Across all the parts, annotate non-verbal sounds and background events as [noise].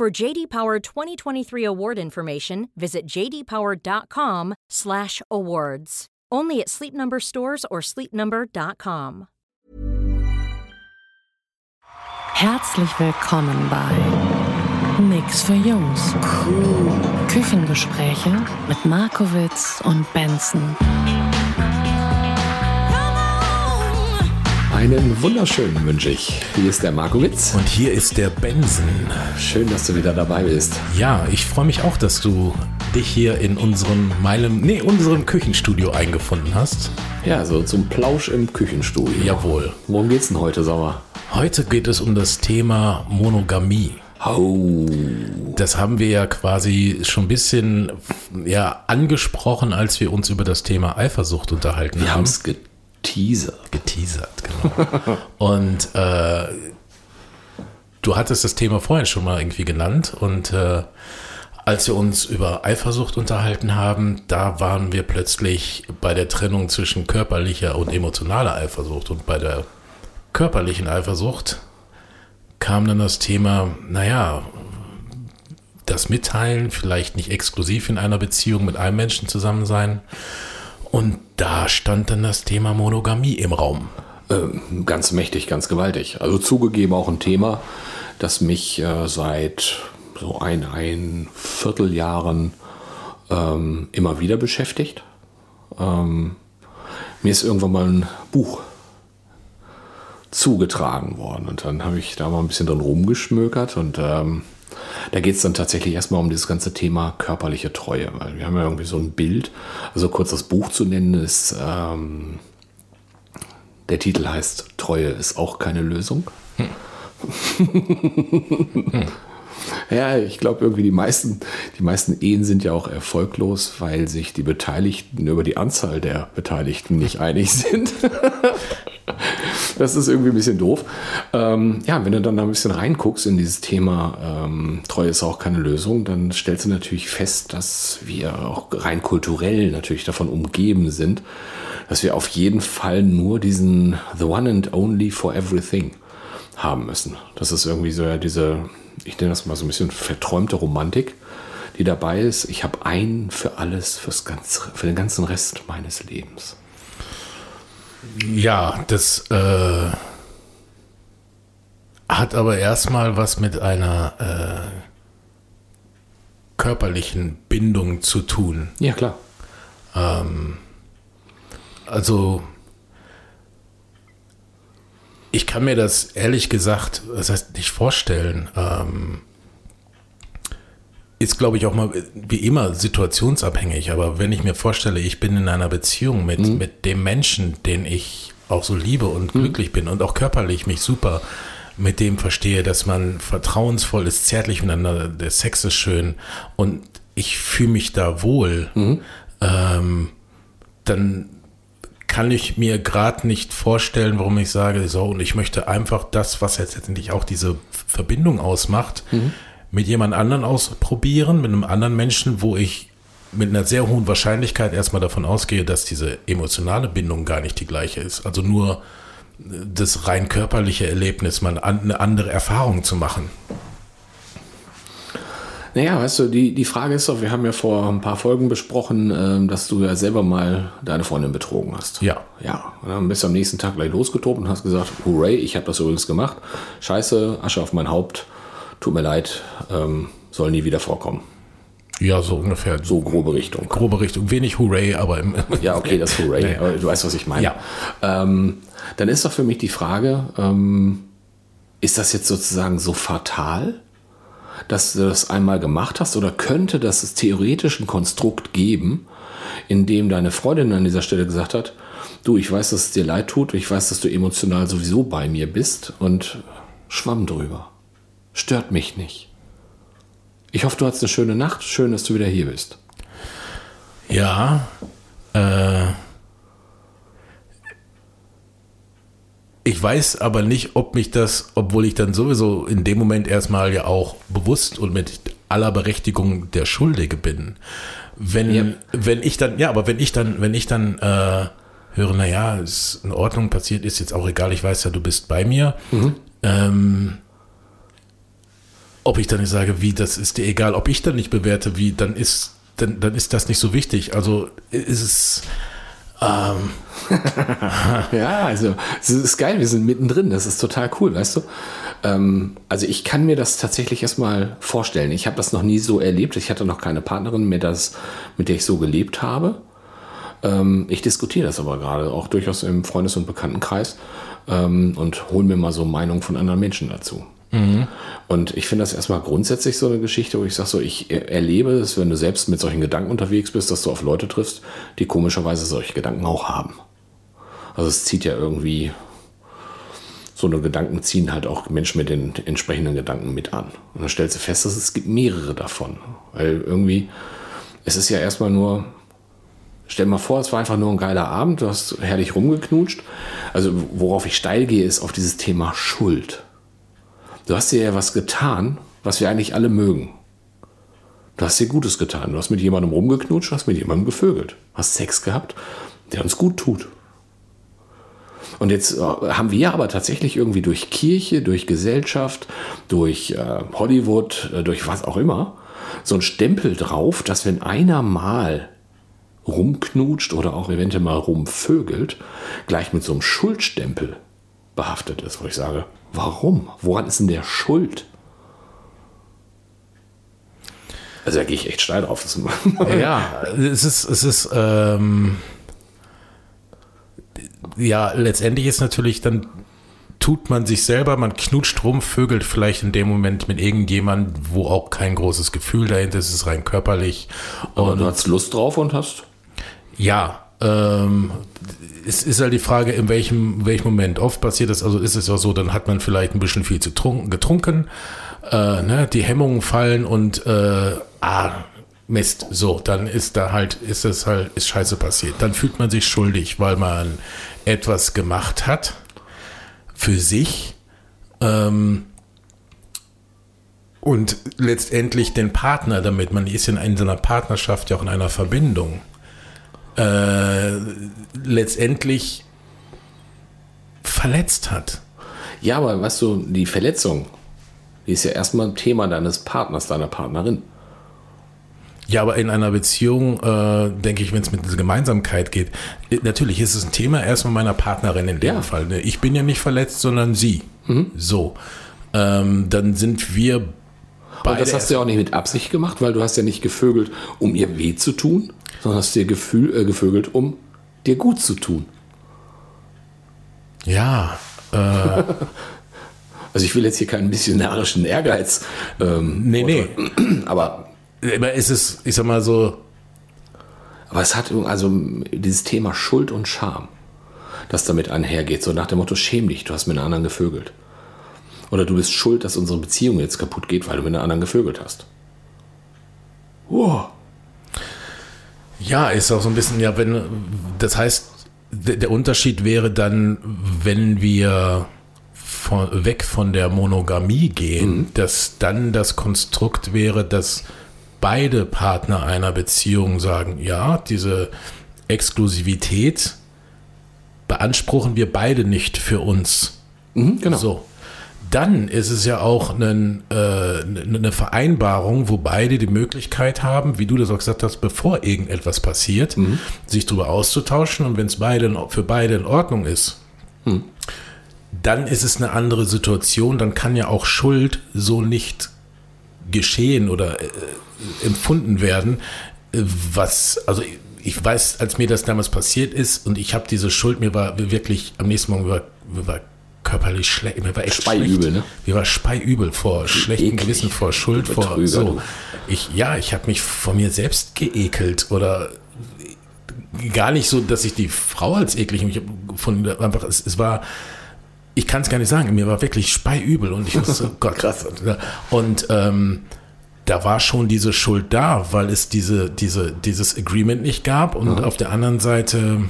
For JD Power 2023 award information, visit jdpower.com/awards. Only at Sleep Number stores or sleepnumber.com. Herzlich willkommen bei Nix für Jungs. Küchengespräche mit Markowitz und Benson. Einen wunderschönen wünsche ich. Hier ist der Markowitz. Und hier ist der Benson. Schön, dass du wieder dabei bist. Ja, ich freue mich auch, dass du dich hier in unserem, meinem, nee, unserem Küchenstudio eingefunden hast. Ja, so zum Plausch im Küchenstudio. Jawohl. Worum geht's denn heute, Sauer? Heute geht es um das Thema Monogamie. Oh. Das haben wir ja quasi schon ein bisschen ja, angesprochen, als wir uns über das Thema Eifersucht unterhalten Wir haben haben. es geteasert. geteasert, genau. [laughs] und äh, du hattest das Thema vorhin schon mal irgendwie genannt und äh, als wir uns über Eifersucht unterhalten haben, da waren wir plötzlich bei der Trennung zwischen körperlicher und emotionaler Eifersucht und bei der körperlichen Eifersucht kam dann das Thema, naja, das Mitteilen, vielleicht nicht exklusiv in einer Beziehung mit einem Menschen zusammen sein. Und da stand dann das Thema Monogamie im Raum. Ähm, ganz mächtig, ganz gewaltig. Also zugegeben auch ein Thema, das mich äh, seit so ein, ein Vierteljahren ähm, immer wieder beschäftigt. Ähm, mir ist irgendwann mal ein Buch zugetragen worden und dann habe ich da mal ein bisschen drin rumgeschmökert und ähm, da geht es dann tatsächlich erstmal um dieses ganze Thema körperliche Treue, wir haben ja irgendwie so ein Bild, also kurz das Buch zu nennen ist, ähm, der Titel heißt Treue ist auch keine Lösung. [laughs] Ja, ich glaube irgendwie die meisten, die meisten Ehen sind ja auch erfolglos, weil sich die Beteiligten über die Anzahl der Beteiligten nicht einig sind. [laughs] [laughs] das ist irgendwie ein bisschen doof. Ähm, ja, wenn du dann da ein bisschen reinguckst in dieses Thema ähm, Treue ist auch keine Lösung, dann stellst du natürlich fest, dass wir auch rein kulturell natürlich davon umgeben sind, dass wir auf jeden Fall nur diesen The One and Only for Everything haben müssen. Das ist irgendwie so ja diese, ich nenne das mal so ein bisschen verträumte Romantik, die dabei ist. Ich habe einen für alles, fürs ganze, für den ganzen Rest meines Lebens. Ja, das äh, hat aber erstmal was mit einer äh, körperlichen Bindung zu tun. Ja, klar. Also ich kann mir das ehrlich gesagt, das heißt nicht vorstellen. Ähm, ist, glaube ich, auch mal wie immer situationsabhängig. Aber wenn ich mir vorstelle, ich bin in einer Beziehung mit, mit dem Menschen, den ich auch so liebe und glücklich bin und auch körperlich mich super mit dem verstehe, dass man vertrauensvoll ist, zärtlich miteinander, der Sex ist schön und ich fühle mich da wohl, ähm, dann kann ich mir gerade nicht vorstellen, warum ich sage, so, und ich möchte einfach das, was jetzt letztendlich auch diese Verbindung ausmacht, mit jemand anderen ausprobieren, mit einem anderen Menschen, wo ich mit einer sehr hohen Wahrscheinlichkeit erstmal davon ausgehe, dass diese emotionale Bindung gar nicht die gleiche ist. Also nur das rein körperliche Erlebnis, mal eine andere Erfahrung zu machen. Naja, weißt du, die, die Frage ist doch, wir haben ja vor ein paar Folgen besprochen, ähm, dass du ja selber mal deine Freundin betrogen hast. Ja. Ja, und dann bist du am nächsten Tag gleich losgetobt und hast gesagt, hooray, ich habe das übrigens gemacht. Scheiße, Asche auf mein Haupt, tut mir leid, ähm, soll nie wieder vorkommen. Ja, so ungefähr. So grobe Richtung. grobe Richtung. Wenig Hooray, aber im, [laughs] Ja, okay, das hooray, Ja. aber du weißt, was ich meine. Ja. Ähm, dann ist doch für mich die Frage, ähm, ist das jetzt sozusagen so fatal, dass du das einmal gemacht hast oder könnte das es theoretisch ein Konstrukt geben, in dem deine Freundin an dieser Stelle gesagt hat, du, ich weiß, dass es dir leid tut, ich weiß, dass du emotional sowieso bei mir bist und schwamm drüber. Stört mich nicht. Ich hoffe, du hattest eine schöne Nacht. Schön, dass du wieder hier bist. Ja, äh, ich weiß aber nicht, ob mich das, obwohl ich dann sowieso in dem Moment erstmal ja auch bewusst und mit aller Berechtigung der Schuldige bin. Wenn, Ja. wenn ich dann, ja, aber wenn ich dann, wenn ich dann äh, höre, naja, ist in Ordnung, passiert ist jetzt auch egal, ich weiß ja, du bist bei mir. Ähm, ob ich dann nicht sage, wie, das ist dir egal, ob ich dann nicht bewerte, wie, dann ist, dann, dann ist das nicht so wichtig. Also ist es, [laughs] Ja, also es ist geil, wir sind mittendrin, das ist total cool, weißt du? Ähm, also ich kann mir das tatsächlich erstmal vorstellen. Ich habe das noch nie so erlebt. Ich hatte noch keine Partnerin, mit, das, mit der ich so gelebt habe. Ähm, ich diskutiere das aber gerade, auch durchaus im Freundes- und Bekanntenkreis ähm, und hole mir mal so Meinungen von anderen Menschen dazu. Und ich finde das erstmal grundsätzlich so eine Geschichte, wo ich sage, so, ich er- erlebe es, wenn du selbst mit solchen Gedanken unterwegs bist, dass du auf Leute triffst, die komischerweise solche Gedanken auch haben. Also es zieht ja irgendwie, so eine Gedanken ziehen halt auch Menschen mit den entsprechenden Gedanken mit an. Und dann stellst du fest, dass es gibt mehrere davon. Weil irgendwie, es ist ja erstmal nur, stell mal vor, es war einfach nur ein geiler Abend, du hast herrlich rumgeknutscht. Also worauf ich steil gehe, ist auf dieses Thema Schuld. Du hast dir ja was getan, was wir eigentlich alle mögen. Du hast dir Gutes getan. Du hast mit jemandem rumgeknutscht, hast mit jemandem gevögelt. Hast Sex gehabt, der uns gut tut. Und jetzt äh, haben wir aber tatsächlich irgendwie durch Kirche, durch Gesellschaft, durch äh, Hollywood, äh, durch was auch immer, so ein Stempel drauf, dass wenn einer mal rumknutscht oder auch eventuell mal rumvögelt, gleich mit so einem Schuldstempel behaftet ist, wo ich sage, warum? Woran ist denn der schuld? Also da gehe ich echt steil drauf. Ja, es ist, es ist, ähm, ja, letztendlich ist natürlich dann, tut man sich selber, man knutscht rum, vögelt vielleicht in dem Moment mit irgendjemand, wo auch kein großes Gefühl dahinter ist, es ist rein körperlich. Aber Und du hast Lust drauf und hast. ja, ähm, es ist halt die Frage, in welchem, welchem Moment. Oft passiert das, also ist es auch so, dann hat man vielleicht ein bisschen viel zu trunken, getrunken, äh, ne, die Hemmungen fallen und äh, ah, Mist, so, dann ist da halt, ist es halt, ist Scheiße passiert. Dann fühlt man sich schuldig, weil man etwas gemacht hat für sich ähm, und letztendlich den Partner damit. Man ist ja in einer Partnerschaft ja auch in einer Verbindung äh, letztendlich verletzt hat. Ja, aber weißt du, die Verletzung, die ist ja erstmal ein Thema deines Partners, deiner Partnerin. Ja, aber in einer Beziehung, äh, denke ich, wenn es mit dieser Gemeinsamkeit geht, äh, natürlich ist es ein Thema erstmal meiner Partnerin in dem Ja. Fall. ne? Ich bin ja nicht verletzt, sondern sie. So. Ähm, dann sind wir Und das hast du ja auch nicht mit Absicht gemacht, weil du hast ja nicht gevögelt, um ihr weh zu tun, sondern hast dir gefühl, äh, gevögelt, um dir gut zu tun. ja, [laughs] Also ich will jetzt hier keinen missionarischen Ehrgeiz. Ähm, nee, nee. aber, Aber ist es, ich sag mal so, aber es hat also dieses Thema Schuld und Scham, das damit einhergeht. So nach dem Motto, schäm dich, du hast mit einer anderen gevögelt. Oder du bist schuld, dass unsere Beziehung jetzt kaputt geht, weil du mit einer anderen gevögelt hast. Wow. Ja, ist auch so ein bisschen, ja, wenn, das heißt, der, Unterschied wäre dann, wenn wir von, weg von der Monogamie gehen, dass dann das Konstrukt wäre, dass beide Partner einer Beziehung sagen, ja, diese Exklusivität beanspruchen wir beide nicht für uns. Mhm, genau. So. Dann ist es ja auch ein, äh, eine Vereinbarung, wo beide die Möglichkeit haben, wie du das auch gesagt hast, bevor irgendetwas passiert, sich darüber auszutauschen. Und wenn es beide, für beide in Ordnung ist, dann ist es eine andere Situation. Dann kann ja auch Schuld so nicht geschehen oder äh, empfunden werden, was, also ich- weiß, als mir das damals passiert ist und ich habe diese Schuld, mir war wirklich am nächsten Morgen war, war körperlich schlecht, mir war echt Speiübel, schlecht. ne? Mir war speiübel vor schlechtem. Gewissen, vor Schuld, vor Betrüger, so. Ich, ja, ich habe mich vor mir selbst geekelt oder gar nicht so, dass ich die Frau als eklig mich von einfach es, es war ich kann es gar nicht sagen, mir war wirklich speiübel und ich wusste, oh [laughs] Gott, Krass. Und ähm, da war schon diese Schuld da, weil es diese, diese, dieses Agreement nicht gab. Und Mhm. auf der anderen Seite,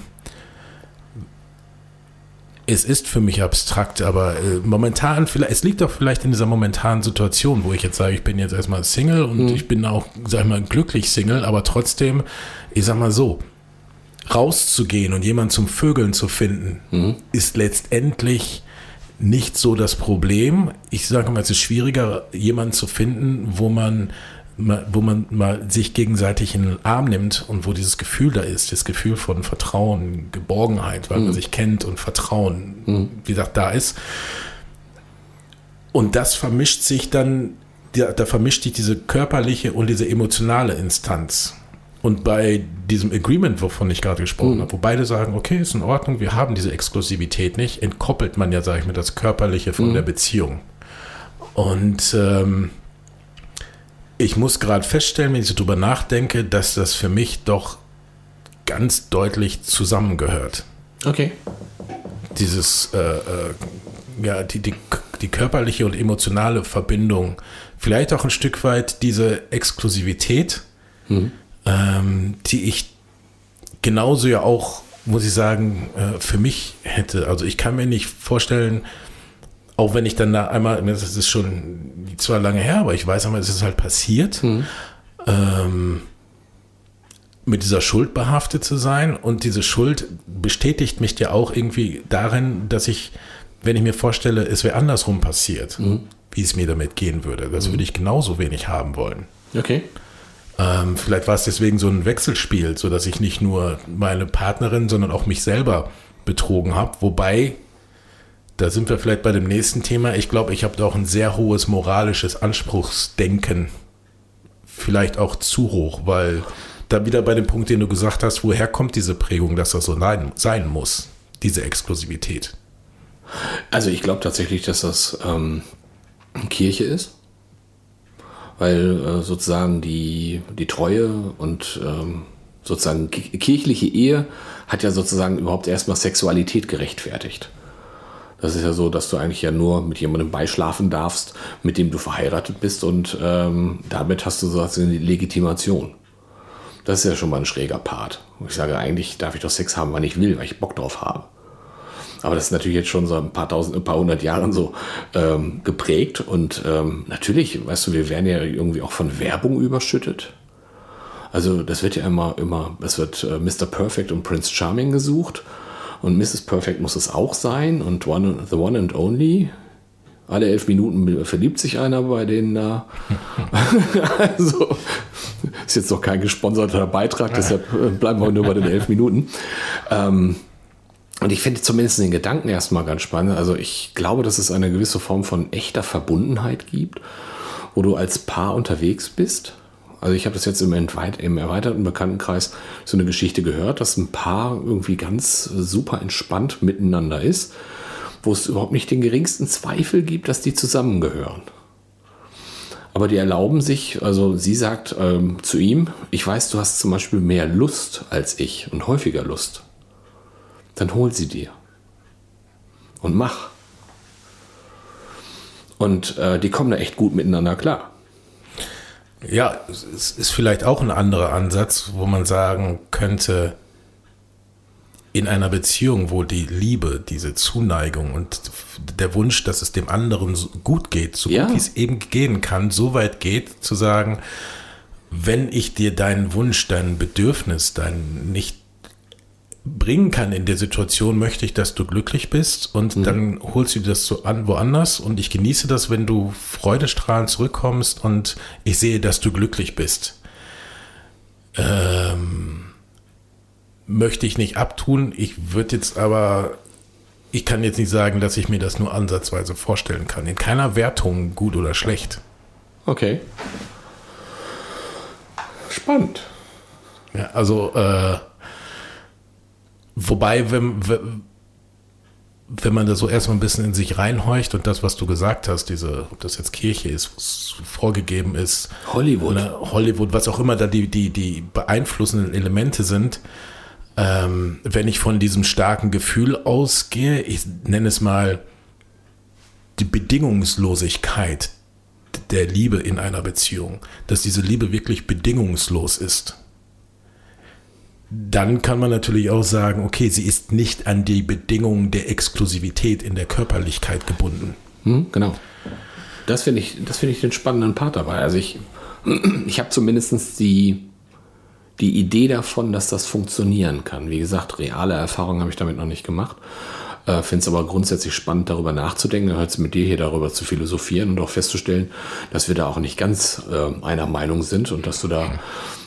es ist für mich abstrakt, aber äh, momentan, vielleicht, es liegt auch vielleicht in dieser momentanen Situation, wo ich jetzt sage, ich bin jetzt erstmal Single und ich bin auch, sag ich mal, glücklich Single, aber trotzdem, ich sag mal so, rauszugehen und jemanden zum Vögeln zu finden, ist letztendlich nicht so das Problem. Ich sage mal, es ist schwieriger, jemanden zu finden, wo man, wo man mal sich gegenseitig in den Arm nimmt und wo dieses Gefühl da ist, das Gefühl von Vertrauen, Geborgenheit, weil man sich kennt und Vertrauen, wie gesagt, da ist. Und das vermischt sich dann, da, da vermischt sich diese körperliche und diese emotionale Instanz. Und bei diesem Agreement, wovon ich gerade gesprochen habe, wo beide sagen, okay, ist in Ordnung, wir haben diese Exklusivität nicht, entkoppelt man ja, sage ich mal, das Körperliche von der Beziehung. Und ähm, ich muss gerade feststellen, wenn ich so drüber nachdenke, dass das für mich doch ganz deutlich zusammengehört Okay. dieses, äh, äh, ja, die, die, die körperliche und emotionale Verbindung, vielleicht auch ein Stück weit diese Exklusivität, ähm, die ich genauso ja auch, muss ich sagen, äh, für mich hätte. Also ich kann mir nicht vorstellen, auch wenn ich dann da einmal, das ist schon zwar lange her, aber ich weiß einmal, es ist halt passiert, ähm, mit dieser Schuld behaftet zu sein. Und diese Schuld bestätigt mich ja auch irgendwie darin, dass ich, wenn ich mir vorstelle, es wäre andersrum passiert, wie es mir damit gehen würde. Das würde ich genauso wenig haben wollen. Okay. Ähm, vielleicht war es deswegen so ein Wechselspiel, so dass ich nicht nur meine Partnerin, sondern auch mich selber betrogen habe. Wobei, da sind wir vielleicht bei dem nächsten Thema. Ich glaube, ich habe da auch ein sehr hohes moralisches Anspruchsdenken. Vielleicht auch zu hoch, weil da wieder bei dem Punkt, den du gesagt hast, woher kommt diese Prägung, dass das so sein muss, diese Exklusivität? Also ich glaube tatsächlich, dass das ähm, Kirche ist, weil äh, sozusagen die, die Treue und ähm, sozusagen ki- kirchliche Ehe hat ja sozusagen überhaupt erstmal Sexualität gerechtfertigt. Das ist ja so, dass du eigentlich ja nur mit jemandem beischlafen darfst, mit dem du verheiratet bist und ähm, damit hast du sozusagen die Legitimation. Das ist ja schon mal ein schräger Part. Ich sage, eigentlich darf ich doch Sex haben, wann ich will, weil ich Bock drauf habe. Aber das ist natürlich jetzt schon so ein paar tausend, ein paar hundert Jahren so ähm, geprägt. Und ähm, natürlich, weißt du, wir werden ja irgendwie auch von Werbung überschüttet. Also das wird ja immer, immer, es wird äh, Mr. Perfect und Prince Charming gesucht. Und Mrs. Perfect muss es auch sein. Und one, The One and Only. Alle elf Minuten verliebt sich einer bei denen da. [laughs] also ist jetzt noch kein gesponserter Beitrag, deshalb äh, bleiben wir nur bei den elf Minuten. Ähm, und ich finde zumindest den Gedanken erstmal ganz spannend. Also ich glaube, dass es eine gewisse Form von echter Verbundenheit gibt, wo du als Paar unterwegs bist. Also ich habe das jetzt im, im erweiterten Bekanntenkreis so eine Geschichte gehört, dass ein Paar irgendwie ganz super entspannt miteinander ist, wo es überhaupt nicht den geringsten Zweifel gibt, dass die zusammengehören. Aber die erlauben sich, also sie sagt ähm, zu ihm, ich weiß, du hast zum Beispiel mehr Lust als ich und häufiger Lust dann hol sie dir. Und mach. Und äh, die kommen da echt gut miteinander klar. Ja, es ist vielleicht auch ein anderer Ansatz, wo man sagen könnte, in einer Beziehung, wo die Liebe, diese Zuneigung und der Wunsch, dass es dem anderen gut geht, so Ja. gut wie es eben gehen kann, so weit geht, zu sagen, wenn ich dir deinen Wunsch, dein Bedürfnis, dein nicht bringen kann in der Situation, möchte ich, dass du glücklich bist und dann holst du das so an woanders und ich genieße das, wenn du freudestrahlend zurückkommst und ich sehe, dass du glücklich bist. Ähm, möchte ich nicht abtun. Ich würde jetzt aber, ich kann jetzt nicht sagen, dass ich mir das nur ansatzweise vorstellen kann. In keiner Wertung, gut oder schlecht. Okay. Spannend. Ja, also, äh, wobei, wenn, wenn- man da so erstmal ein bisschen in sich reinhorcht und das, was du gesagt hast, diese, ob das jetzt Kirche ist, was vorgegeben ist, Hollywood. oder Hollywood, was auch immer da die, die, die beeinflussenden Elemente sind, ähm, wenn ich von diesem starken Gefühl ausgehe, ich nenne es mal die Bedingungslosigkeit der Liebe in einer Beziehung, dass diese Liebe wirklich bedingungslos ist, dann kann man natürlich auch sagen, okay, sie ist nicht an die Bedingungen der Exklusivität in der Körperlichkeit gebunden. Hm, genau. Das finde ich, das finde ich den spannenden Part dabei. Also ich, [clears throat] ich habe zumindest die, die Idee davon, dass das funktionieren kann. Wie gesagt, reale Erfahrungen habe ich damit noch nicht gemacht. Äh, Finde es aber grundsätzlich spannend, darüber nachzudenken, halt mit dir hier darüber zu philosophieren und auch festzustellen, dass wir da auch nicht ganz äh, einer Meinung sind und dass du da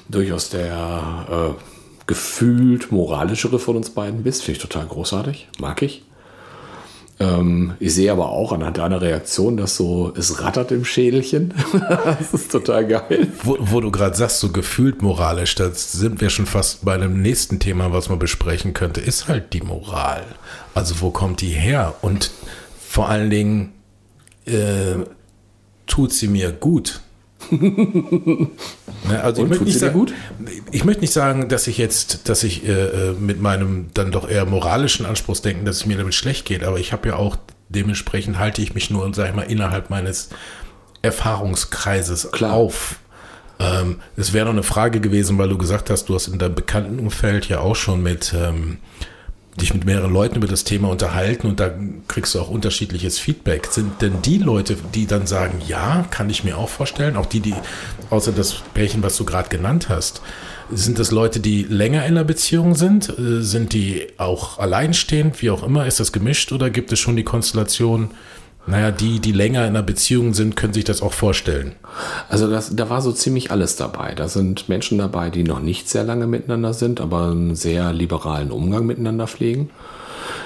durchaus der äh, gefühlt moralischere von uns beiden bist. Finde ich total großartig. Mag ich. Ähm, ich sehe aber auch anhand deiner Reaktion, dass so es rattert im Schädelchen. [laughs] das ist total geil. Wo, wo du gerade sagst, so gefühlt moralisch, da sind wir schon fast bei einem nächsten Thema, was man besprechen könnte, ist halt die Moral. Also wo kommt die her? Und vor allen Dingen äh, tut sie mir gut. [laughs] Also ich möchte, nicht sagen, gut? ich möchte nicht sagen, dass ich jetzt, dass ich äh, äh, mit meinem dann doch eher moralischen Anspruchsdenken, dass es mir damit schlecht geht, aber ich habe ja auch dementsprechend halte ich mich nur, sag ich mal, innerhalb meines Erfahrungskreises Klar. auf. Ähm, es wäre noch eine Frage gewesen, weil du gesagt hast, du hast in deinem Bekanntenumfeld ja auch schon mit ähm, dich mit mehreren Leuten über das Thema unterhalten und da kriegst du auch unterschiedliches Feedback. Sind denn die Leute, die dann sagen, ja, kann ich mir auch vorstellen, auch die, die, außer das Pärchen, was du gerade genannt hast, sind das Leute, die länger in einer Beziehung sind? Äh, sind die auch alleinstehend, wie auch immer? Ist das gemischt oder gibt es schon die Konstellation, naja, die, die länger in einer Beziehung sind, können sich das auch vorstellen. Also das, da war so ziemlich alles dabei. Da sind Menschen dabei, die noch nicht sehr lange miteinander sind, aber einen sehr liberalen Umgang miteinander pflegen.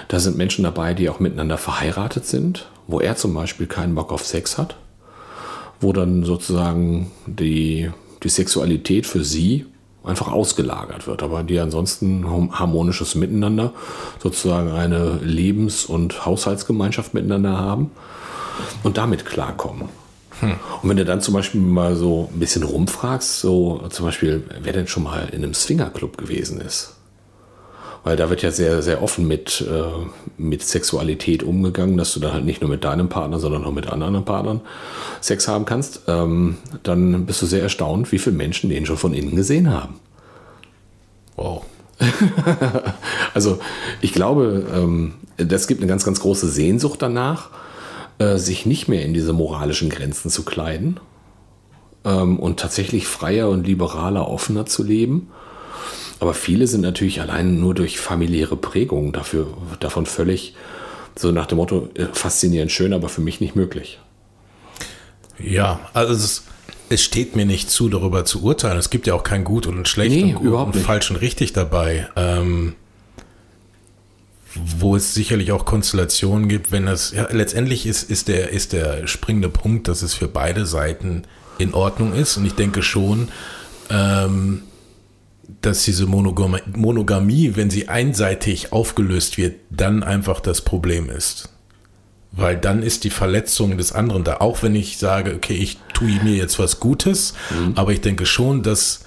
Da sind Menschen dabei, die auch miteinander verheiratet sind, wo er zum Beispiel keinen Bock auf Sex hat, wo dann sozusagen die, die Sexualität für sie einfach ausgelagert wird, aber die ansonsten harmonisches Miteinander, sozusagen eine Lebens- und Haushaltsgemeinschaft miteinander haben und damit klarkommen. Hm. Und wenn du dann zum Beispiel mal so ein bisschen rumfragst, so zum Beispiel, wer denn schon mal in einem Swingerclub gewesen ist, weil da wird ja sehr, sehr offen mit, äh, mit Sexualität umgegangen, dass du dann halt nicht nur mit deinem Partner, sondern auch mit anderen Partnern Sex haben kannst. Ähm, dann bist du sehr erstaunt, wie viele Menschen den schon von innen gesehen haben. Wow. [laughs] also ich glaube, ähm, das gibt eine ganz, ganz große Sehnsucht danach, äh, sich nicht mehr in diese moralischen Grenzen zu kleiden ähm, und tatsächlich freier und liberaler, offener zu leben aber viele sind natürlich allein nur durch familiäre Prägungen dafür, davon völlig so nach dem Motto, äh, faszinierend schön, aber für mich nicht möglich. Ja, also es, es steht mir nicht zu, darüber zu urteilen. Es gibt ja auch kein Gut und Schlecht nee, und, und falsch und richtig dabei. Ähm, wo es sicherlich auch Konstellationen gibt, wenn das, ja, letztendlich ist, ist, der, ist der springende Punkt, dass es für beide Seiten in Ordnung ist. Und ich denke schon, ähm, dass diese Monogamie, Monogamie, wenn sie einseitig aufgelöst wird, dann einfach das Problem ist. Weil dann ist die Verletzung des anderen da. Auch wenn ich sage, okay, ich tue mir jetzt was Gutes, mhm. aber ich denke schon, dass,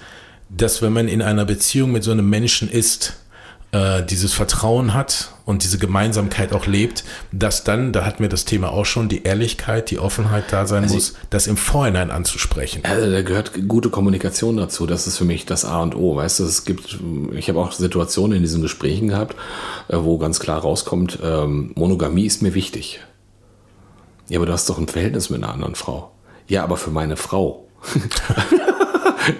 dass wenn man in einer Beziehung mit so einem Menschen ist, äh, dieses Vertrauen hat und diese Gemeinsamkeit auch lebt, dass dann, da hatten wir das Thema auch schon, die Ehrlichkeit, die Offenheit da sein also muss, das im Vorhinein anzusprechen. Also da gehört gute Kommunikation dazu. Das ist für mich das A und O. Weißt du, es gibt, ich habe auch Situationen in diesen Gesprächen gehabt, äh, wo ganz klar rauskommt, ähm, Monogamie ist mir wichtig. Ja, aber du hast doch ein Verhältnis mit einer anderen Frau. Ja, aber für meine Frau. [laughs]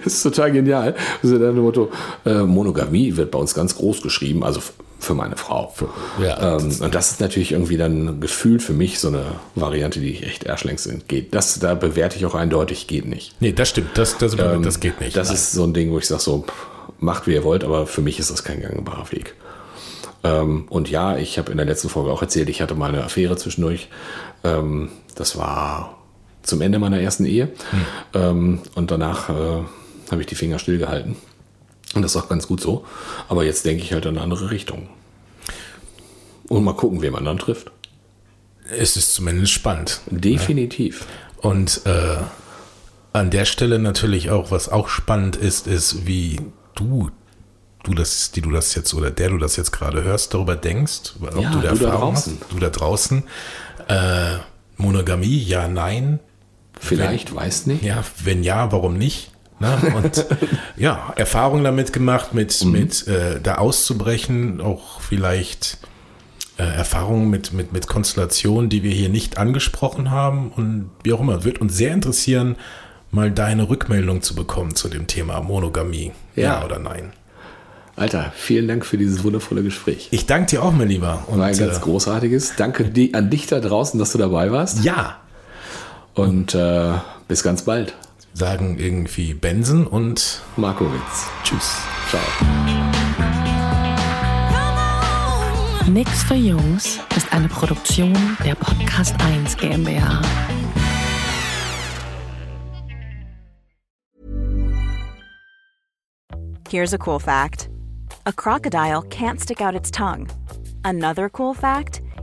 das [laughs] ist total genial. Also das Motto, äh, Monogamie wird bei uns ganz groß geschrieben, also für meine Frau. Ja. Ähm, und das ist natürlich irgendwie dann gefühlt für mich so eine Variante, die ich echt erschlängst sind. Geht. Das, da bewerte ich auch eindeutig, geht nicht. Nee, das stimmt. Das, das, ähm, das geht nicht. Das Nein. ist so ein Ding, wo ich sage so, macht wie ihr wollt, aber für mich ist das kein gangbarer Weg. Ähm, und ja, ich habe in der letzten Folge auch erzählt, ich hatte mal eine Affäre zwischendurch. Ähm, das war zum Ende meiner ersten Ehe. Hm. Ähm, und danach äh, habe ich die Finger stillgehalten. Und das ist auch ganz gut so. Aber jetzt denke ich halt in eine andere Richtung. Und mal gucken, wen man dann trifft. Es ist zumindest spannend. Definitiv. Ja. Und äh, an der Stelle natürlich auch, was auch spannend ist, ist, wie du, du das, die du das jetzt oder der du das jetzt gerade hörst, darüber denkst, ob ja, du da Erfahrung hast, du da draußen. Äh, Monogamie, ja, nein, Vielleicht, weiß nicht. Ja, wenn ja, warum nicht? Ne? Und [laughs] ja, Erfahrung damit gemacht, mit, Mhm. mit äh, da auszubrechen, auch vielleicht äh, Erfahrungen mit, mit, mit Konstellationen, die wir hier nicht angesprochen haben und wie auch immer. Wird uns sehr interessieren, mal deine Rückmeldung zu bekommen zu dem Thema Monogamie. Ja, Ja. oder nein? Alter, vielen Dank für dieses wundervolle Gespräch. Ich danke dir auch, mein Lieber. Und, War ein ganz äh, großartiges. Danke die, an dich da draußen, dass du dabei warst. ja, Und äh, bis ganz bald. sagen irgendwie Benson und Markowitz. tschüss. Ciao. Nix für Jungs ist eine Produktion der Podcast 1 GmbH. Here's a cool fact a crocodile can't stick out its tongue. Another cool fact